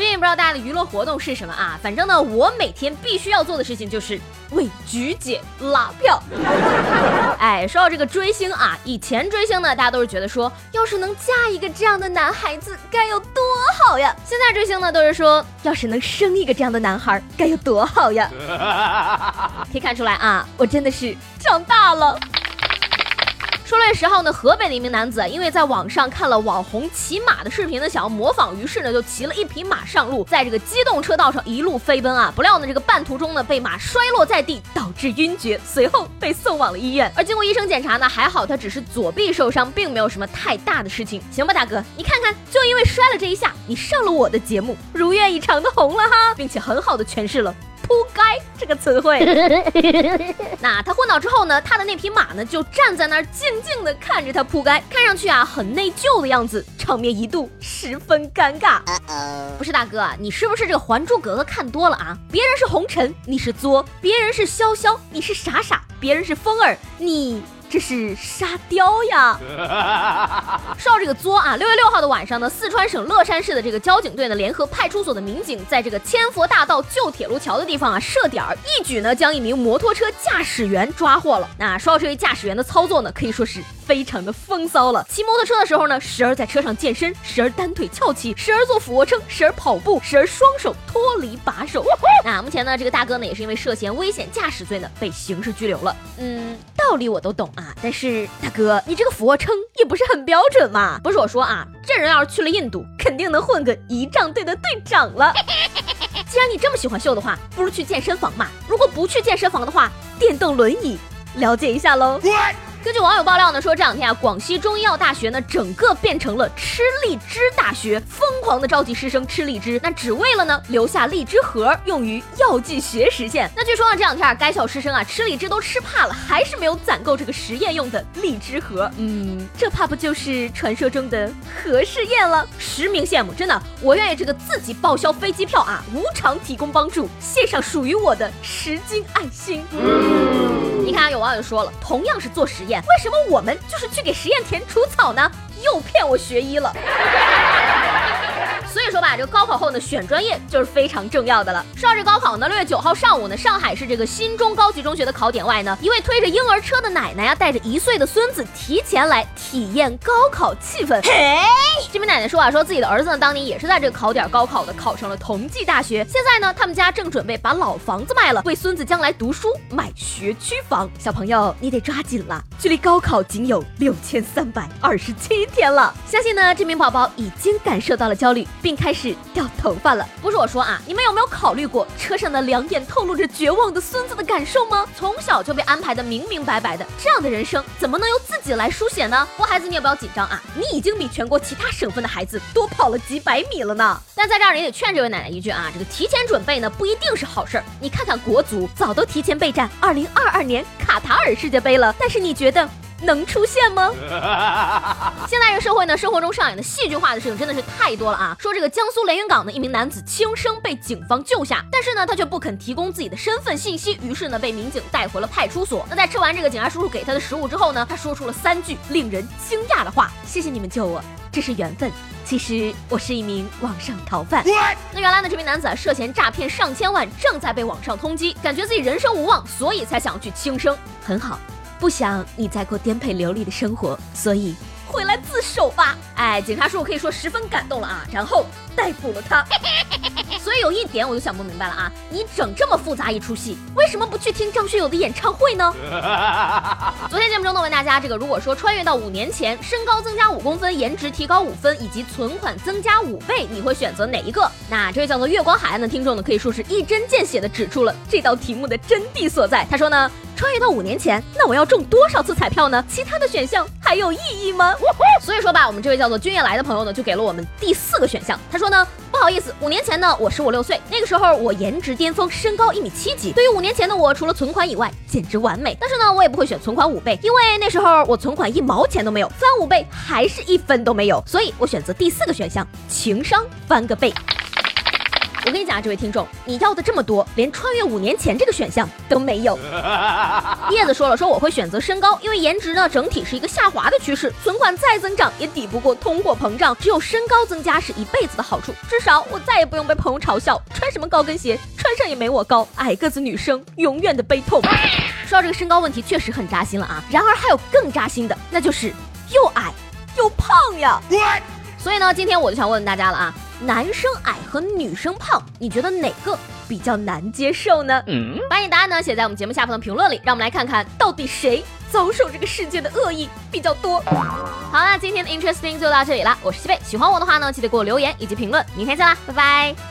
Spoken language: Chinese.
最近不知道大家的娱乐活动是什么啊？反正呢，我每天必须要做的事情就是为菊姐拉票。哎，说到这个追星啊，以前追星呢，大家都是觉得说，要是能嫁一个这样的男孩子，该有多好呀。现在追星呢，都是说，要是能生一个这样的男孩，该有多好呀。可以看出来啊，我真的是长大了。说六月十号呢，河北的一名男子因为在网上看了网红骑马的视频呢，想要模仿，于是呢就骑了一匹马上路，在这个机动车道上一路飞奔啊！不料呢，这个半途中呢被马摔落在地，导致晕厥，随后被送往了医院。而经过医生检查呢，还好他只是左臂受伤，并没有什么太大的事情。行吧，大哥，你看看，就因为摔了这一下，你上了我的节目，如愿以偿的红了哈，并且很好的诠释了。扑街这个词汇，那他昏倒之后呢？他的那匹马呢，就站在那儿静静的看着他扑街，看上去啊很内疚的样子，场面一度十分尴尬。不是大哥，你是不是这个《还珠格格》看多了啊？别人是红尘，你是作；别人是潇潇，你是傻傻；别人是风儿，你。这是沙雕呀！说到这个作啊，六月六号的晚上呢，四川省乐山市的这个交警队呢，联合派出所的民警，在这个千佛大道旧铁路桥的地方啊设点儿，一举呢将一名摩托车驾驶员抓获了。那说到这位驾驶员的操作呢，可以说是非常的风骚了。骑摩托车的时候呢，时而在车上健身，时而单腿翘起，时而做俯卧撑，时而跑步，时而双手脱离把手。那目前呢，这个大哥呢，也是因为涉嫌危险驾驶罪呢，被刑事拘留了。嗯，道理我都懂。啊！但是大哥，你这个俯卧撑也不是很标准嘛？不是我说啊，这人要是去了印度，肯定能混个仪仗队的队长了。既然你这么喜欢秀的话，不如去健身房嘛。如果不去健身房的话，电动轮椅了解一下喽。根据网友爆料呢，说这两天啊，广西中医药大学呢，整个变成了吃荔枝大学，疯狂的召集师生吃荔枝，那只为了呢留下荔枝核用于药剂学实验。那据说呢，这两天啊，该校师生啊吃荔枝都吃怕了，还是没有攒够这个实验用的荔枝核。嗯，这怕不就是传说中的核试验了？实名羡慕，真的，我愿意这个自己报销飞机票啊，无偿提供帮助，献上属于我的十斤爱心。你看，有网友说了，同样是做实验，为什么我们就是去给实验田除草呢？又骗我学医了。所以说吧，这个高考后呢，选专业就是非常重要的了。说到这高考呢，六月九号上午呢，上海市这个新中高级中学的考点外呢，一位推着婴儿车的奶奶呀，带着一岁的孙子提前来体验高考气氛。嘿，这名奶奶说啊，说自己的儿子呢，当年也是在这个考点高考的，考上了同济大学。现在呢，他们家正准备把老房子卖了，为孙子将来读书买学区房。小朋友，你得抓紧了，距离高考仅有六千三百二十七天了。相信呢，这名宝宝已经感受到了焦虑。并开始掉头发了。不是我说啊，你们有没有考虑过车上的两眼透露着绝望的孙子的感受吗？从小就被安排的明明白白的，这样的人生怎么能由自己来书写呢？不孩子你也不要紧张啊，你已经比全国其他省份的孩子多跑了几百米了呢。但在这儿也得劝这位奶奶一句啊，这个提前准备呢不一定是好事儿。你看看国足早都提前备战二零二二年卡塔尔世界杯了，但是你觉得？能出现吗？现在这社会呢，生活中上演的戏剧化的事情真的是太多了啊！说这个江苏连云港的一名男子轻生被警方救下，但是呢，他却不肯提供自己的身份信息，于是呢，被民警带回了派出所。那在吃完这个警察叔叔给他的食物之后呢，他说出了三句令人惊讶的话：“谢谢你们救我，这是缘分。其实我是一名网上逃犯。”那原来呢，这名男子啊涉嫌诈骗上千万，正在被网上通缉，感觉自己人生无望，所以才想要去轻生。很好。不想你再过颠沛流离的生活，所以回来自首吧。哎，警察叔叔可以说十分感动了啊，然后逮捕了他。所以有一点我就想不明白了啊，你整这么复杂一出戏，为什么不去听张学友的演唱会呢？昨天节目中呢问大家，这个如果说穿越到五年前，身高增加五公分，颜值提高五分，以及存款增加五倍，你会选择哪一个？那这位叫做月光海岸的听众呢，可以说是一针见血的指出了这道题目的真谛所在。他说呢。穿越到五年前，那我要中多少次彩票呢？其他的选项还有意义吗？所以说吧，我们这位叫做君夜来的朋友呢，就给了我们第四个选项。他说呢，不好意思，五年前呢，我十五六岁，那个时候我颜值巅峰，身高一米七几。对于五年前的我，除了存款以外，简直完美。但是呢，我也不会选存款五倍，因为那时候我存款一毛钱都没有，翻五倍还是一分都没有。所以我选择第四个选项，情商翻个倍。我跟你讲啊，这位听众，你要的这么多，连穿越五年前这个选项都没有。叶子说了，说我会选择身高，因为颜值呢整体是一个下滑的趋势，存款再增长也抵不过通货膨胀，只有身高增加是一辈子的好处，至少我再也不用被朋友嘲笑穿什么高跟鞋，穿上也没我高，矮个子女生永远的悲痛。说到这个身高问题，确实很扎心了啊。然而还有更扎心的，那就是又矮又胖呀。所以呢，今天我就想问问大家了啊。男生矮和女生胖，你觉得哪个比较难接受呢？把你答案呢写在我们节目下方的评论里，让我们来看看到底谁遭受这个世界的恶意比较多。好啦，今天的 Interesting 就到这里啦，我是西贝，喜欢我的话呢，记得给我留言以及评论，明天见啦，拜拜。